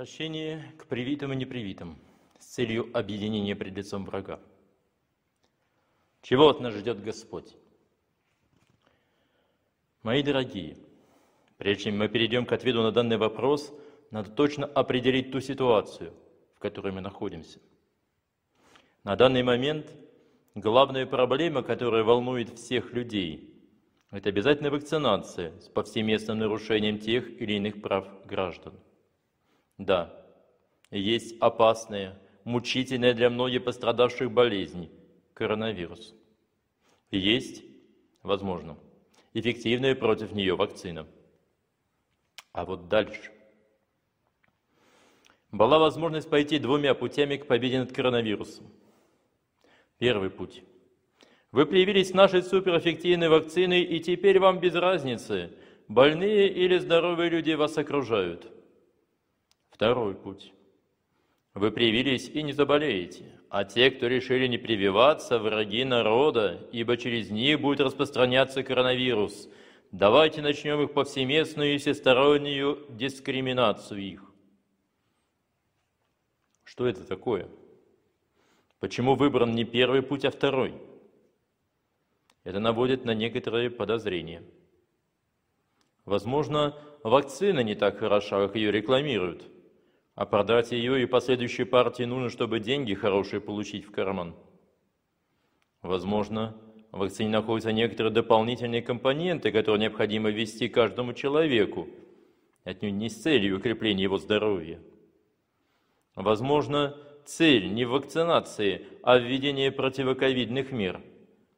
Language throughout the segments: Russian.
Обращение к привитым и непривитым с целью объединения пред лицом врага. Чего от нас ждет Господь? Мои дорогие, прежде чем мы перейдем к ответу на данный вопрос, надо точно определить ту ситуацию, в которой мы находимся. На данный момент главная проблема, которая волнует всех людей, это обязательно вакцинация с повсеместным нарушением тех или иных прав граждан – да, есть опасная, мучительная для многих пострадавших болезнь – коронавирус. Есть, возможно, эффективная против нее вакцина. А вот дальше. Была возможность пойти двумя путями к победе над коронавирусом. Первый путь. Вы привились нашей суперэффективной вакциной, и теперь вам без разницы, больные или здоровые люди вас окружают – Второй путь. Вы привились и не заболеете, а те, кто решили не прививаться, враги народа, ибо через них будет распространяться коронавирус. Давайте начнем их повсеместную и всестороннюю дискриминацию их. Что это такое? Почему выбран не первый путь, а второй? Это наводит на некоторые подозрения. Возможно, вакцина не так хороша, как ее рекламируют – а продать ее и последующей партии нужно, чтобы деньги хорошие получить в карман. Возможно, в вакцине находятся некоторые дополнительные компоненты, которые необходимо ввести каждому человеку, отнюдь не с целью укрепления его здоровья. Возможно, цель не в вакцинации, а в введении противоковидных мер,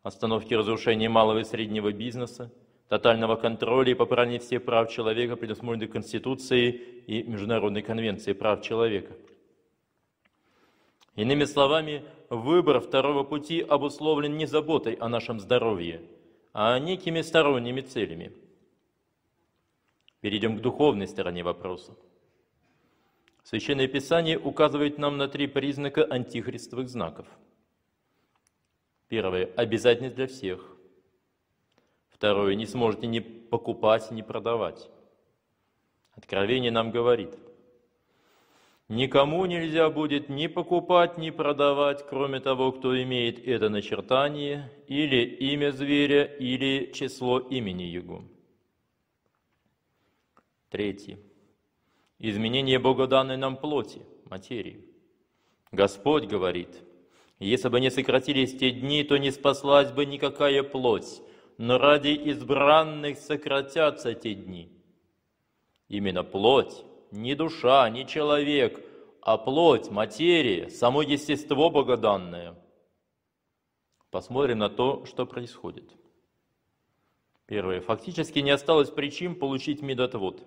остановки разрушения малого и среднего бизнеса, тотального контроля и попрания всех прав человека, предусмотренных Конституцией и Международной конвенцией прав человека. Иными словами, выбор второго пути обусловлен не заботой о нашем здоровье, а некими сторонними целями. Перейдем к духовной стороне вопроса. Священное Писание указывает нам на три признака антихристовых знаков. Первое – обязательность для всех. Второе, не сможете ни покупать, ни продавать. Откровение нам говорит, никому нельзя будет ни покупать, ни продавать, кроме того, кто имеет это начертание, или имя зверя, или число имени его. Третье. Изменение богоданной нам плоти, материи. Господь говорит, если бы не сократились те дни, то не спаслась бы никакая плоть, но ради избранных сократятся те дни. Именно плоть, не душа, не человек, а плоть, материя, само естество богоданное. Посмотрим на то, что происходит. Первое. Фактически не осталось причин получить медотвод.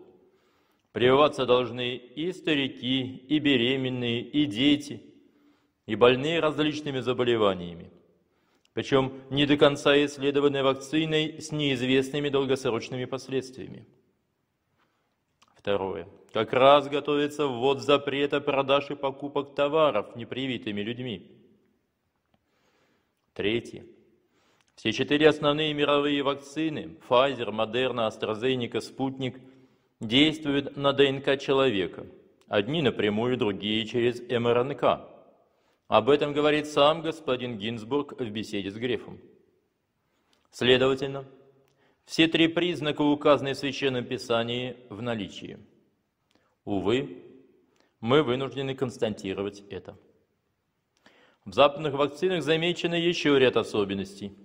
Прививаться должны и старики, и беременные, и дети, и больные различными заболеваниями причем не до конца исследованной вакциной с неизвестными долгосрочными последствиями. Второе. Как раз готовится ввод запрета продаж и покупок товаров непривитыми людьми. Третье. Все четыре основные мировые вакцины – Pfizer, Moderna, AstraZeneca, Спутник – действуют на ДНК человека. Одни напрямую, другие через МРНК. Об этом говорит сам господин Гинзбург в беседе с Грефом. Следовательно, все три признака, указанные в Священном Писании, в наличии. Увы, мы вынуждены констатировать это. В западных вакцинах замечено еще ряд особенностей.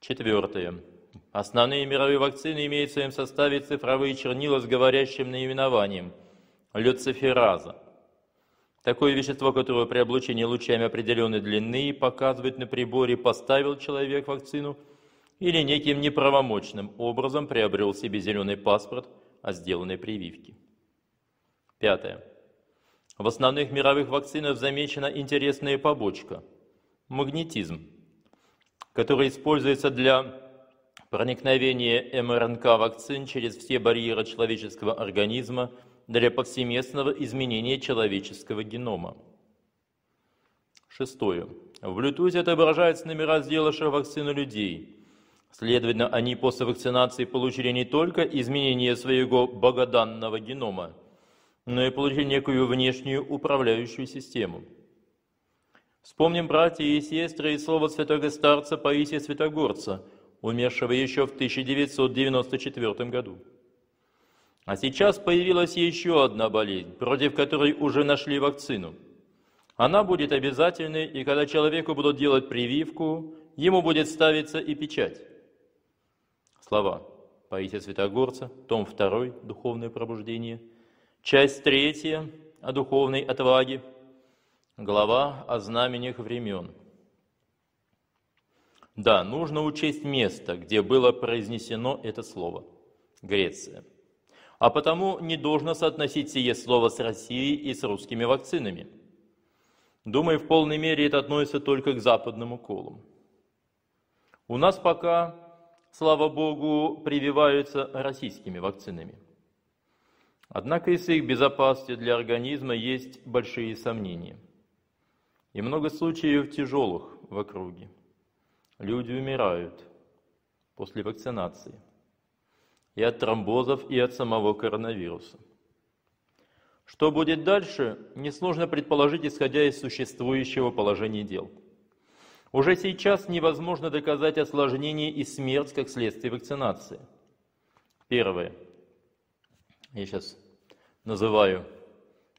Четвертое. Основные мировые вакцины имеют в своем составе цифровые чернила с говорящим наименованием – люцифераза – Такое вещество, которое при облучении лучами определенной длины показывает на приборе, поставил человек вакцину или неким неправомочным образом приобрел себе зеленый паспорт о сделанной прививке. Пятое. В основных мировых вакцинах замечена интересная побочка – магнетизм, который используется для проникновения МРНК вакцин через все барьеры человеческого организма – для повсеместного изменения человеческого генома. Шестое. В Bluetooth отображаются номера сделавших вакцину людей. Следовательно, они после вакцинации получили не только изменение своего богоданного генома, но и получить некую внешнюю управляющую систему. Вспомним, братья и сестры, и слово святого старца Паисия Святогорца, умершего еще в 1994 году. А сейчас появилась еще одна болезнь, против которой уже нашли вакцину. Она будет обязательной, и когда человеку будут делать прививку, ему будет ставиться и печать. Слова Паисия Святогорца, том 2, «Духовное пробуждение», часть 3 о духовной отваге, глава о знамениях времен. Да, нужно учесть место, где было произнесено это слово – Греция. А потому не должно соотносить сие слово с Россией и с русскими вакцинами. Думаю, в полной мере это относится только к западным уколам. У нас пока слава Богу, прививаются российскими вакцинами. Однако и с их безопасностью для организма есть большие сомнения. И много случаев тяжелых в округе. Люди умирают после вакцинации. И от тромбозов, и от самого коронавируса. Что будет дальше, несложно предположить, исходя из существующего положения дел – уже сейчас невозможно доказать осложнение и смерть как следствие вакцинации. Первое. Я сейчас называю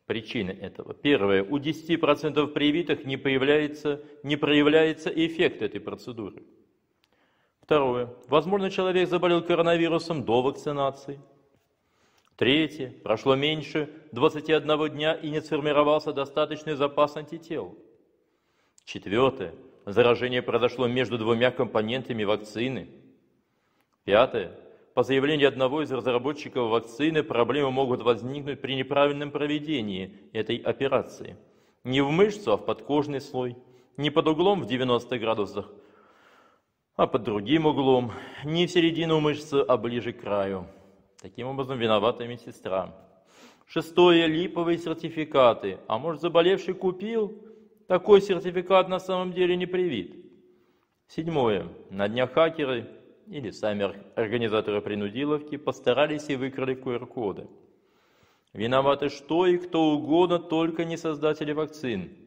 причины этого. Первое. У 10% привитых не, появляется, не проявляется эффект этой процедуры. Второе. Возможно, человек заболел коронавирусом до вакцинации. Третье. Прошло меньше 21 дня и не сформировался достаточный запас антител. Четвертое. Заражение произошло между двумя компонентами вакцины. Пятое. По заявлению одного из разработчиков вакцины, проблемы могут возникнуть при неправильном проведении этой операции. Не в мышцу, а в подкожный слой. Не под углом в 90 градусах, а под другим углом. Не в середину мышцы, а ближе к краю. Таким образом, виновата медсестра. Шестое. Липовые сертификаты. А может, заболевший купил такой сертификат на самом деле не привит. Седьмое. На днях хакеры или сами организаторы принудиловки постарались и выкрали QR-коды. Виноваты что и кто угодно, только не создатели вакцин.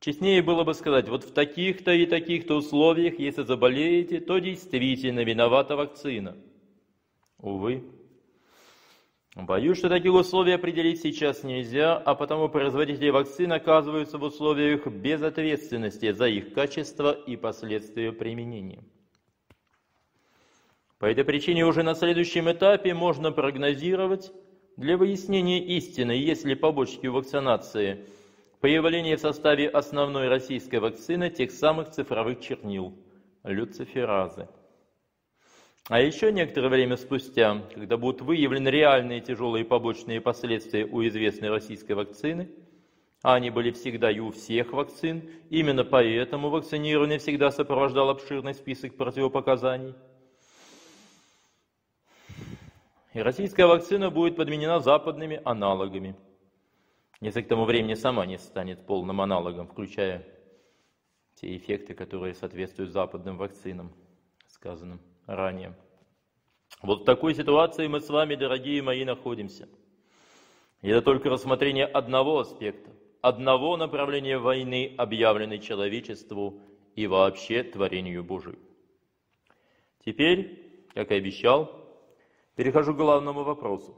Честнее было бы сказать, вот в таких-то и таких-то условиях, если заболеете, то действительно виновата вакцина. Увы, Боюсь, что таких условий определить сейчас нельзя, а потому производители вакцин оказываются в условиях безответственности за их качество и последствия применения. По этой причине уже на следующем этапе можно прогнозировать для выяснения истины, есть ли побочки вакцинации, появление в составе основной российской вакцины тех самых цифровых чернил – люциферазы – а еще некоторое время спустя, когда будут выявлены реальные тяжелые побочные последствия у известной российской вакцины, а они были всегда и у всех вакцин, именно поэтому вакцинирование всегда сопровождал обширный список противопоказаний. И российская вакцина будет подменена западными аналогами. Если к тому времени сама не станет полным аналогом, включая те эффекты, которые соответствуют западным вакцинам, сказанным ранее. Вот в такой ситуации мы с вами, дорогие мои, находимся. И это только рассмотрение одного аспекта, одного направления войны, объявленной человечеству и вообще творению Божию. Теперь, как и обещал, перехожу к главному вопросу.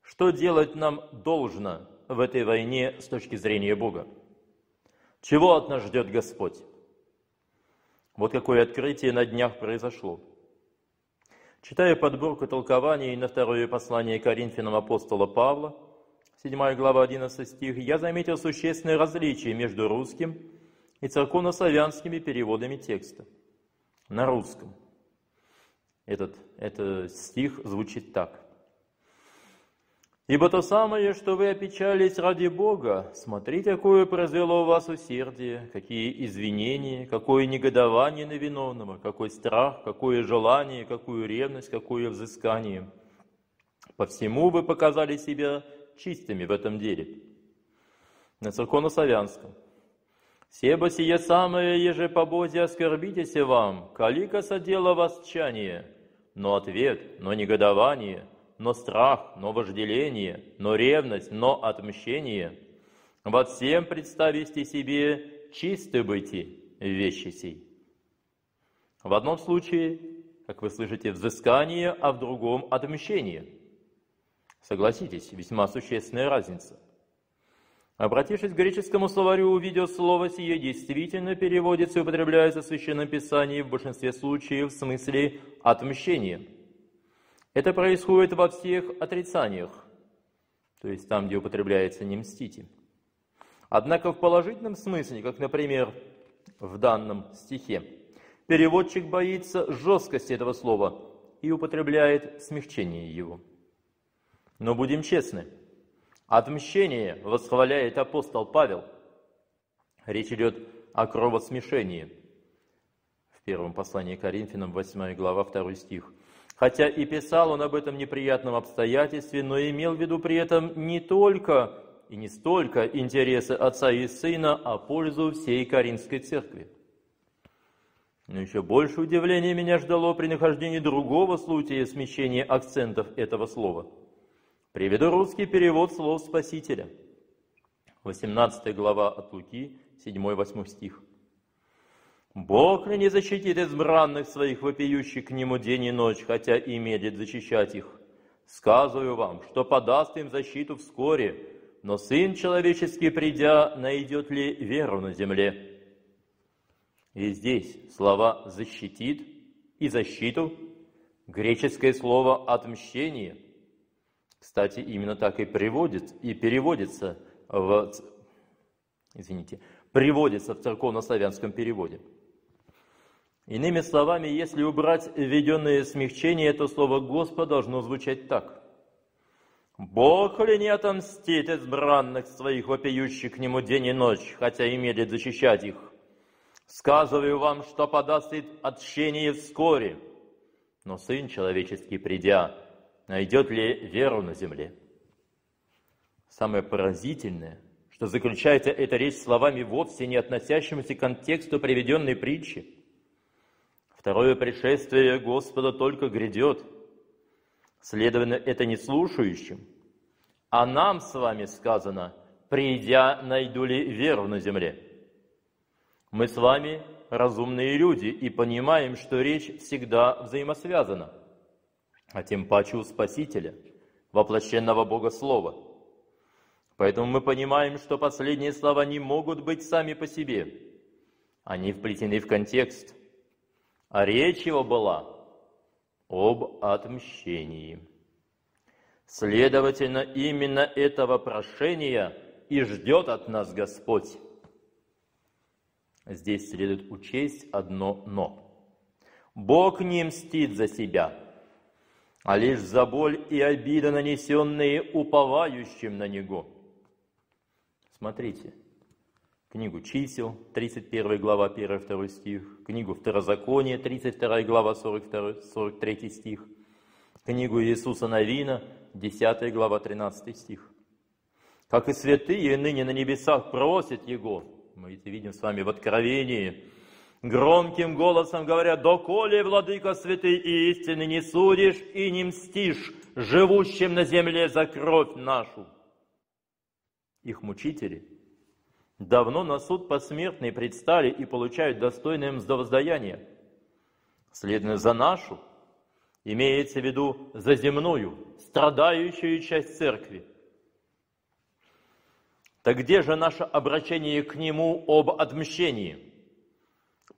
Что делать нам должно в этой войне с точки зрения Бога? Чего от нас ждет Господь? Вот какое открытие на днях произошло. Читая подборку толкований на второе послание Коринфянам апостола Павла, 7 глава 11 стих, я заметил существенное различие между русским и церковнославянскими переводами текста. На русском. Этот, этот стих звучит так. Ибо то самое, что вы опечались ради Бога, смотрите, какое произвело у вас усердие, какие извинения, какое негодование на виновного, какой страх, какое желание, какую ревность, какое взыскание. По всему вы показали себя чистыми в этом деле. На церковно-славянском. «Себо сие самое, еже по Бозе оскорбитесь вам, калика содело вас чание, но ответ, но негодование – но страх, но вожделение, но ревность, но отмщение. Во всем представите себе чисты быти вещи сей. В одном случае, как вы слышите, взыскание, а в другом отмщение. Согласитесь, весьма существенная разница. Обратившись к греческому словарю, увидел слово сие действительно переводится и употребляется в Священном Писании в большинстве случаев в смысле отмщения. Это происходит во всех отрицаниях, то есть там, где употребляется «не мстите». Однако в положительном смысле, как, например, в данном стихе, переводчик боится жесткости этого слова и употребляет смягчение его. Но будем честны, отмщение восхваляет апостол Павел. Речь идет о кровосмешении. В первом послании к Коринфянам, 8 глава, 2 стих. Хотя и писал он об этом неприятном обстоятельстве, но имел в виду при этом не только и не столько интересы отца и сына, а пользу всей Каринской церкви. Но еще больше удивления меня ждало при нахождении другого случая смещения акцентов этого слова. Приведу русский перевод слов Спасителя. 18 глава от Луки, 7-8 стих. «Бог ли не защитит избранных своих, вопиющих к Нему день и ночь, хотя и медлит защищать их? Сказываю вам, что подаст им защиту вскоре, но Сын Человеческий, придя, найдет ли веру на земле? И здесь слова «защитит» и «защиту» греческое слово «отмщение». Кстати, именно так и приводит, и переводится в, извините, приводится в церковно-славянском переводе. Иными словами, если убрать введенное смягчение, то слово «Господь» должно звучать так. Бог ли не отомстит избранных своих, вопиющих к нему день и ночь, хотя и медлит защищать их? Сказываю вам, что подаст отщение вскоре, но Сын Человеческий, придя, найдет ли веру на земле? Самое поразительное, что заключается эта речь словами вовсе не относящимися к контексту приведенной притчи. Второе пришествие Господа только грядет – Следовательно, это не слушающим. А нам с вами сказано, придя, найду ли веру на земле. Мы с вами разумные люди и понимаем, что речь всегда взаимосвязана, а тем паче у Спасителя, воплощенного Бога Слова. Поэтому мы понимаем, что последние слова не могут быть сами по себе. Они вплетены в контекст. А речь его была об отмщении. Следовательно, именно этого прошения и ждет от нас Господь. Здесь следует учесть одно «но». Бог не мстит за себя, а лишь за боль и обиды, нанесенные уповающим на Него. Смотрите, книгу чисел, 31 глава, 1-2 стих, книгу Второзакония, 32 глава, 42, 43 стих, книгу Иисуса Новина, 10 глава, 13 стих. Как и святые ныне на небесах просят Его, мы это видим с вами в Откровении, громким голосом говорят, «Доколе, Владыка святый и истины, не судишь и не мстишь живущим на земле за кровь нашу». Их мучители – давно на суд посмертный предстали и получают достойное мздовоздаяние. Следуя за нашу, имеется в виду за земную, страдающую часть церкви. Так где же наше обращение к Нему об отмщении?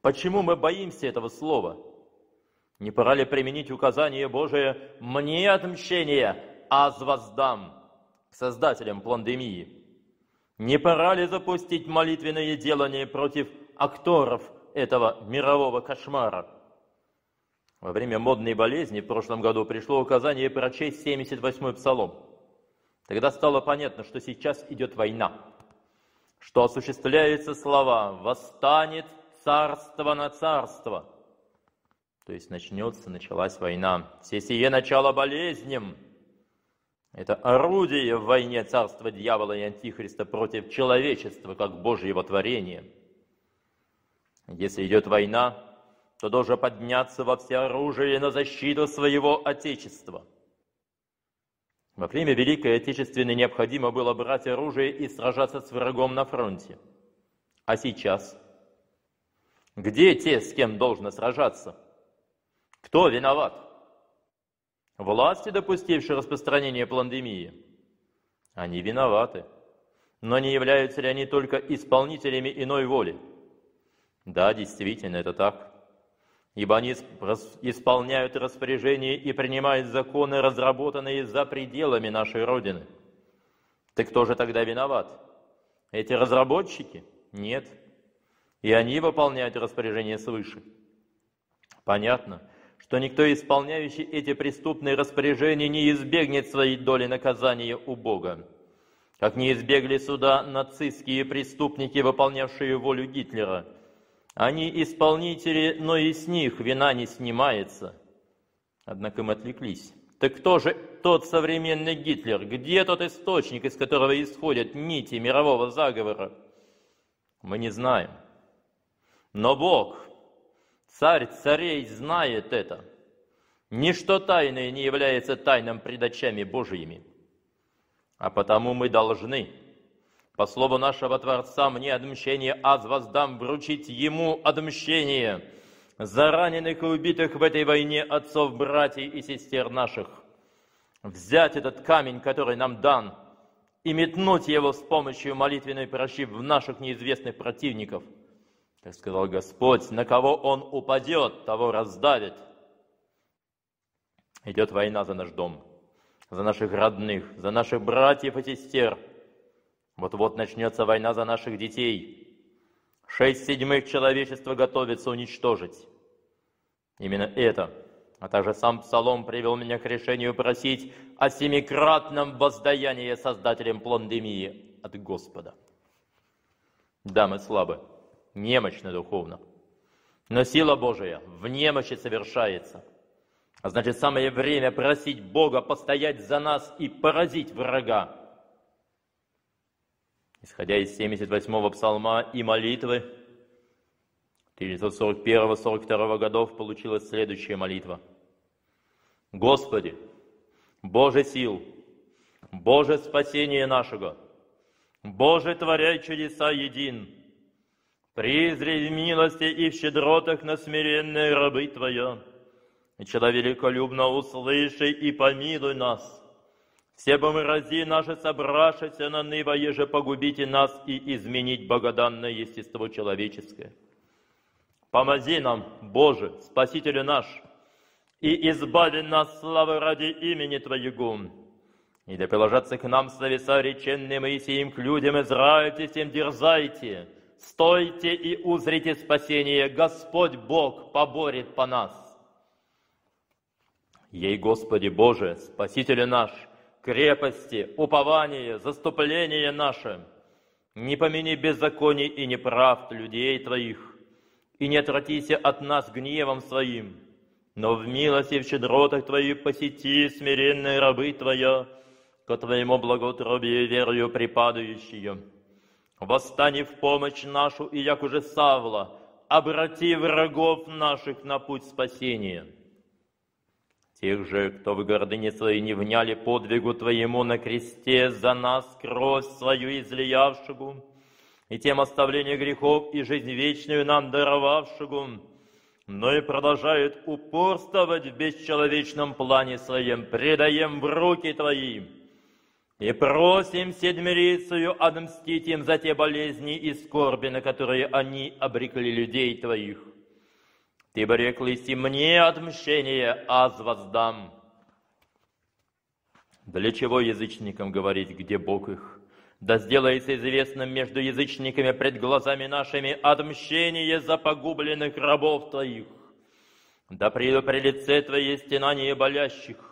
Почему мы боимся этого слова? Не пора ли применить указание Божие «мне отмщение, аз воздам» к создателям пандемии? Не пора ли запустить молитвенное делание против акторов этого мирового кошмара? Во время модной болезни в прошлом году пришло указание прочесть 78-й псалом. Тогда стало понятно, что сейчас идет война, что осуществляются слова «восстанет царство на царство». То есть начнется, началась война. Все сие начало болезням – это орудие в войне царства дьявола и антихриста против человечества, как Божьего творения. Если идет война, то должен подняться во всеоружие на защиту своего Отечества. Во время Великой Отечественной необходимо было брать оружие и сражаться с врагом на фронте. А сейчас? Где те, с кем должно сражаться? Кто виноват? Власти, допустившие распространение пандемии? Они виноваты. Но не являются ли они только исполнителями иной воли? Да, действительно, это так. Ибо они исполняют распоряжения и принимают законы, разработанные за пределами нашей Родины. Так кто же тогда виноват? Эти разработчики? Нет. И они выполняют распоряжения свыше. Понятно, что никто, исполняющий эти преступные распоряжения, не избегнет своей доли наказания у Бога. Как не избегли суда нацистские преступники, выполнявшие волю Гитлера. Они исполнители, но и с них вина не снимается. Однако мы отвлеклись. Так кто же тот современный Гитлер? Где тот источник, из которого исходят нити мирового заговора? Мы не знаем. Но Бог, царь царей, знает это. Ничто тайное не является тайным пред очами Божьими. А потому мы должны, по слову нашего Творца, мне отмщение аз воздам, вручить Ему отмщение за раненых и убитых в этой войне отцов, братьев и сестер наших. Взять этот камень, который нам дан, и метнуть его с помощью молитвенной прощи в наших неизвестных противников – как сказал Господь, на кого он упадет, того раздавит. Идет война за наш дом, за наших родных, за наших братьев и сестер. Вот-вот начнется война за наших детей. Шесть седьмых человечества готовится уничтожить. Именно это, а также сам Псалом привел меня к решению просить о семикратном воздаянии Создателем пандемии от Господа. Да, мы слабы немощны духовно. Но сила Божия в немощи совершается. А значит, самое время просить Бога постоять за нас и поразить врага. Исходя из 78-го псалма и молитвы, 1941-42 годов получилась следующая молитва. Господи, Боже сил, Боже спасение нашего, Боже, творяй чудеса един, Призри в милости и в щедротах на смиренные рабы Твоя. И человеколюбно услыши и помилуй нас. Все бы мы рази наши собравшиеся на ныва, еже погубите нас и изменить богоданное естество человеческое. Помози нам, Боже, Спасителю наш, и избави нас славы ради имени Твоего. И да приложатся к нам словеса реченные Моисеем к людям Израиля, тем дерзайте, Стойте и узрите спасение, Господь Бог поборет по нас. Ей, Господи Боже, Спаситель наш, крепости, упование, заступление наше, не помяни беззаконий и неправд людей Твоих, и не отвратися от нас гневом Своим, но в милости в щедротах Твоих посети смиренные рабы Твоя, ко Твоему благоутробию верою припадающие Восстани в помощь нашу, и як уже Савла, обрати врагов наших на путь спасения. Тех же, кто в гордыне своей не вняли подвигу Твоему на кресте за нас кровь свою излиявшего, и тем оставление грехов и жизнь вечную нам даровавшего, но и продолжают упорствовать в бесчеловечном плане своем, предаем в руки Твои, и просим Седмирицию отмстить им за те болезни и скорби, на которые они обрекли людей Твоих. Ты бы реклись и мне отмщение, аз воздам. Для чего язычникам говорить, где Бог их? Да сделается известным между язычниками пред глазами нашими отмщение за погубленных рабов Твоих. Да приду при лице Твое стенание болящих,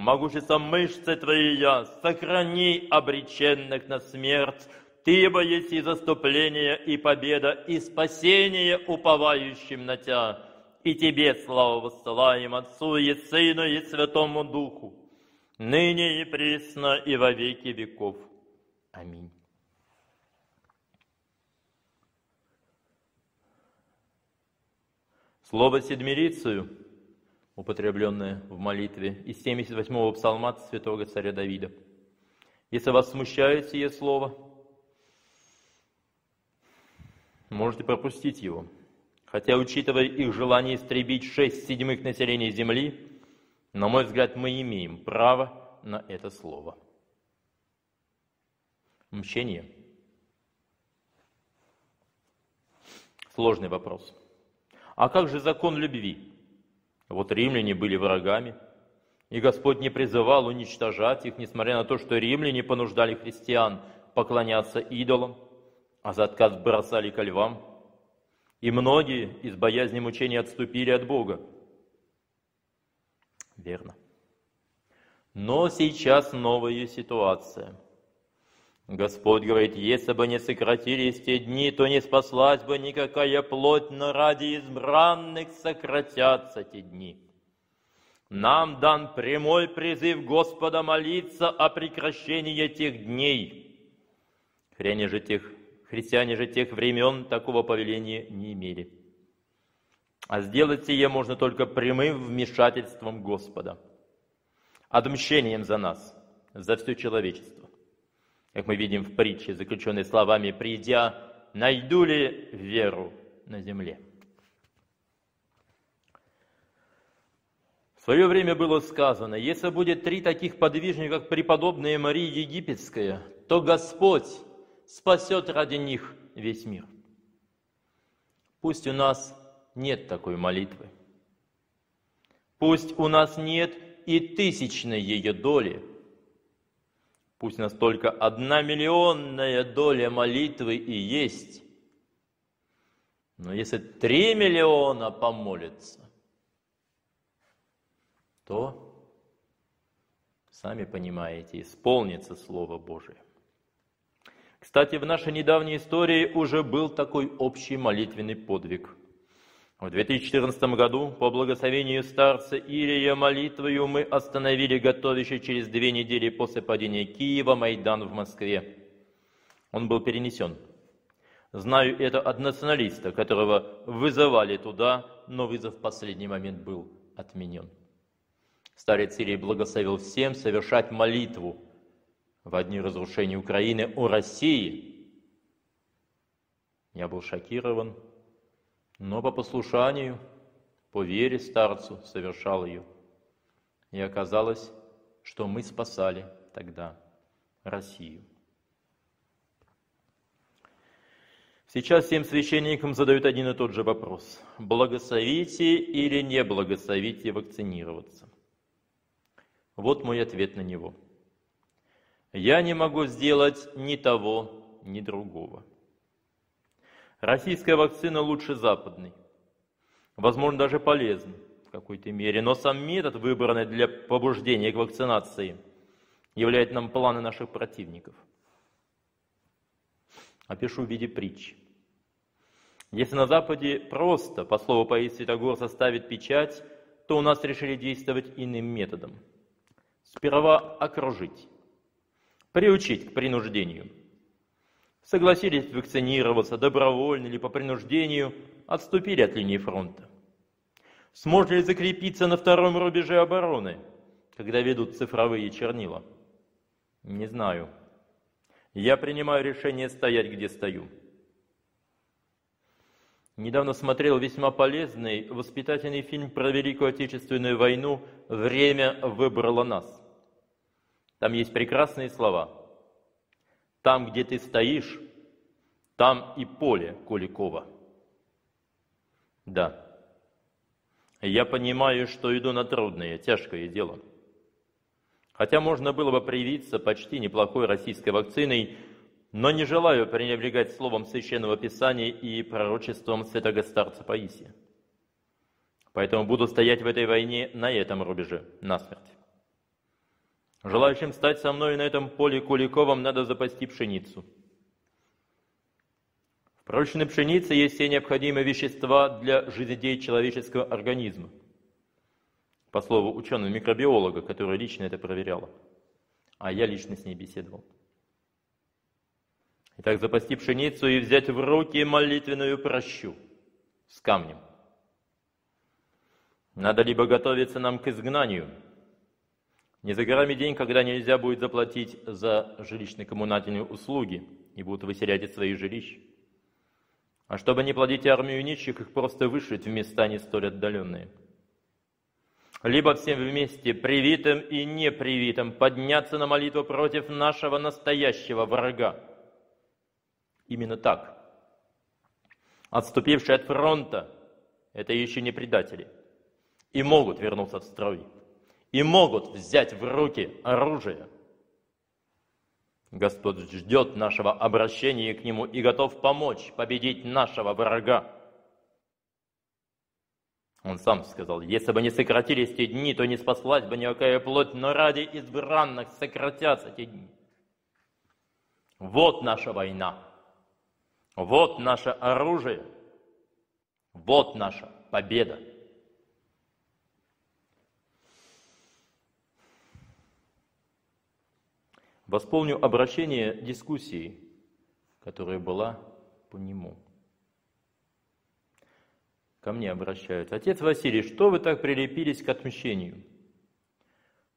могущество мышцы Твои я, сохрани обреченных на смерть, Ты ибо есть и заступление, и победа, и спасение уповающим на Тебя. И Тебе славу воссылаем Отцу и Сыну и Святому Духу, ныне и пресно и во веки веков. Аминь. Слово седмирицию употребленное в молитве из 78-го псалма святого царя Давида. Если вас смущает сие слово, можете пропустить его. Хотя, учитывая их желание истребить шесть седьмых населения земли, на мой взгляд, мы имеем право на это слово. Мщение. Сложный вопрос. А как же закон любви? Вот римляне были врагами, и Господь не призывал уничтожать их, несмотря на то, что римляне понуждали христиан поклоняться идолам, а за отказ бросали ко львам. И многие из боязни мучений отступили от Бога. Верно. Но сейчас новая ситуация. Господь говорит, если бы не сократились те дни, то не спаслась бы никакая плоть, но ради избранных сократятся те дни. Нам дан прямой призыв Господа молиться о прекращении тех дней. Христиане же тех, христиане же тех времен такого повеления не имели. А сделать сие можно только прямым вмешательством Господа, отмщением за нас, за все человечество. Как мы видим в притче, заключенной словами «Придя, найду ли веру на земле?» В свое время было сказано, если будет три таких подвижника, как преподобная Мария Египетская, то Господь спасет ради них весь мир. Пусть у нас нет такой молитвы. Пусть у нас нет и тысячной ее доли – Пусть у нас только одна миллионная доля молитвы и есть. Но если три миллиона помолятся, то, сами понимаете, исполнится Слово Божие. Кстати, в нашей недавней истории уже был такой общий молитвенный подвиг – в 2014 году по благословению старца Ирия молитвою мы остановили готовящий через две недели после падения Киева Майдан в Москве. Он был перенесен. Знаю это от националиста, которого вызывали туда, но вызов в последний момент был отменен. Старец Ирий благословил всем совершать молитву в дни разрушения Украины о России. Я был шокирован, но по послушанию, по вере старцу совершал ее. И оказалось, что мы спасали тогда Россию. Сейчас всем священникам задают один и тот же вопрос. Благословите или не благословите вакцинироваться? Вот мой ответ на него. Я не могу сделать ни того, ни другого. Российская вакцина лучше западной. Возможно, даже полезна в какой-то мере. Но сам метод, выбранный для побуждения к вакцинации, являет нам планы наших противников. Опишу в виде притчи. Если на Западе просто, по слову Паисия Святогор, составить печать, то у нас решили действовать иным методом. Сперва окружить, приучить к принуждению – согласились вакцинироваться добровольно или по принуждению, отступили от линии фронта. Сможет ли закрепиться на втором рубеже обороны, когда ведут цифровые чернила? Не знаю. Я принимаю решение стоять, где стою. Недавно смотрел весьма полезный воспитательный фильм про Великую Отечественную войну «Время выбрало нас». Там есть прекрасные слова – там, где ты стоишь, там и поле Куликова. Да, я понимаю, что иду на трудное, тяжкое дело. Хотя можно было бы привиться почти неплохой российской вакциной, но не желаю пренебрегать словом Священного Писания и пророчеством святого старца Паисия. Поэтому буду стоять в этой войне на этом рубеже, насмерть. Желающим стать со мной на этом поле Куликовом надо запасти пшеницу. В пророчной пшенице есть все необходимые вещества для жизнедеятельности человеческого организма. По слову ученого-микробиолога, который лично это проверяла. А я лично с ней беседовал. Итак, запасти пшеницу и взять в руки молитвенную прощу с камнем. Надо либо готовиться нам к изгнанию. Не за горами день, когда нельзя будет заплатить за жилищно-коммунальные услуги и будут выселять из своих жилищ. А чтобы не плодить армию нищих, их просто вышить в места не столь отдаленные. Либо всем вместе, привитым и непривитым, подняться на молитву против нашего настоящего врага. Именно так. Отступившие от фронта – это еще не предатели. И могут вернуться в строй. И могут взять в руки оружие. Господь ждет нашего обращения к Нему и готов помочь победить нашего врага. Он сам сказал, если бы не сократились те дни, то не спаслась бы никакая плоть, но ради избранных сократятся те дни. Вот наша война. Вот наше оружие. Вот наша победа. Восполню обращение дискуссии, которая была по нему. Ко мне обращают. Отец Василий, что вы так прилепились к отмщению?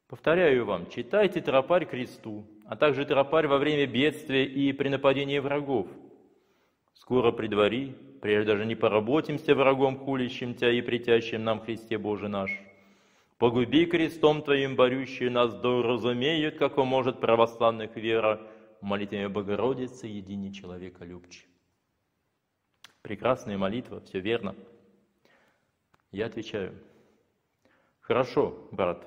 Повторяю вам, читайте тропарь кресту, а также тропарь во время бедствия и при нападении врагов. Скоро при дворе, прежде даже не поработимся врагом, хулящим тебя и притящим нам Христе Боже наш. Погуби крестом Твоим борющие нас, да разумеют, как может православных вера, молитвами Богородицы, едине человека любче. Прекрасная молитва, все верно. Я отвечаю, хорошо, брат,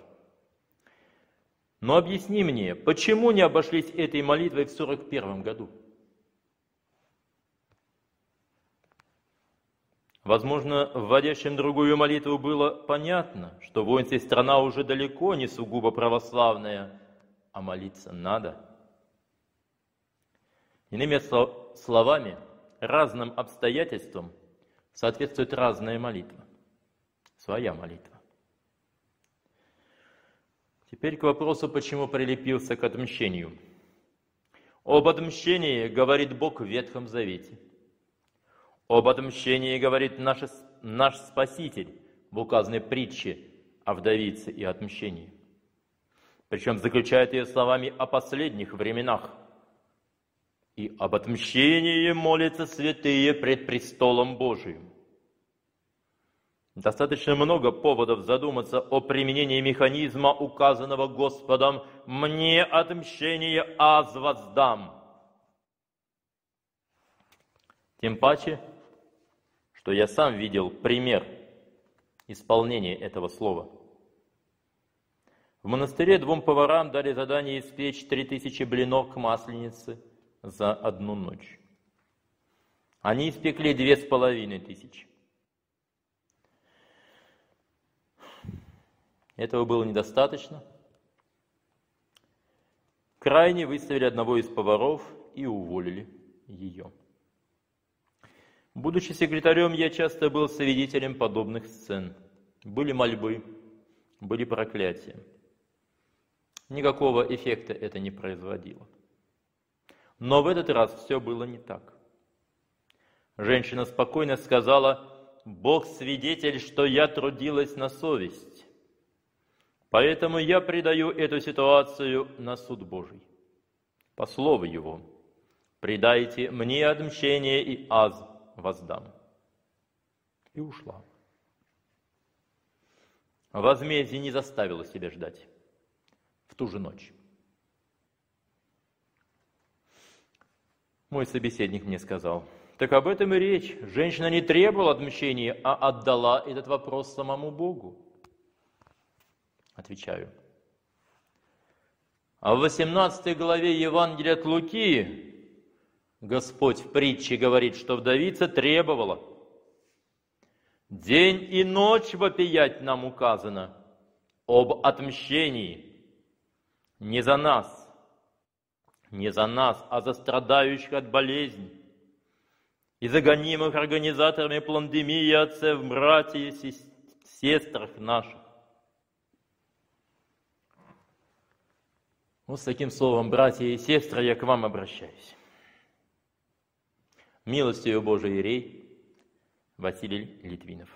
но объясни мне, почему не обошлись этой молитвой в 41 году? Возможно, вводящим другую молитву было понятно, что воинская страна уже далеко не сугубо православная, а молиться надо. Иными словами, разным обстоятельствам соответствует разная молитва, своя молитва. Теперь к вопросу, почему прилепился к отмщению. Об отмщении говорит Бог в Ветхом Завете – об отмщении говорит наш, наш Спаситель в указанной притче о вдовице и отмщении. Причем заключает ее словами о последних временах. И об отмщении молятся святые пред престолом Божиим. Достаточно много поводов задуматься о применении механизма, указанного Господом «Мне отмщение аз воздам». Тем паче, что я сам видел пример исполнения этого слова. В монастыре двум поварам дали задание испечь три тысячи блинов к масленице за одну ночь. Они испекли две с половиной тысячи. Этого было недостаточно. Крайне выставили одного из поваров и уволили ее. Будучи секретарем, я часто был свидетелем подобных сцен. Были мольбы, были проклятия. Никакого эффекта это не производило. Но в этот раз все было не так. Женщина спокойно сказала, «Бог свидетель, что я трудилась на совесть, поэтому я предаю эту ситуацию на суд Божий. По слову Его, предайте мне отмщение и аз, воздам. И ушла. Возмездие не заставило себя ждать в ту же ночь. Мой собеседник мне сказал, так об этом и речь. Женщина не требовала отмщения, а отдала этот вопрос самому Богу. Отвечаю. А в 18 главе Евангелия от Луки Господь в притче говорит, что вдовица требовала. День и ночь вопиять нам указано об отмщении. Не за нас, не за нас, а за страдающих от болезни и за гонимых организаторами пандемии отцев, братьев и сестрах наших. Вот с таким словом, братья и сестры, я к вам обращаюсь. Милостью Божией Ирей Василий Литвинов.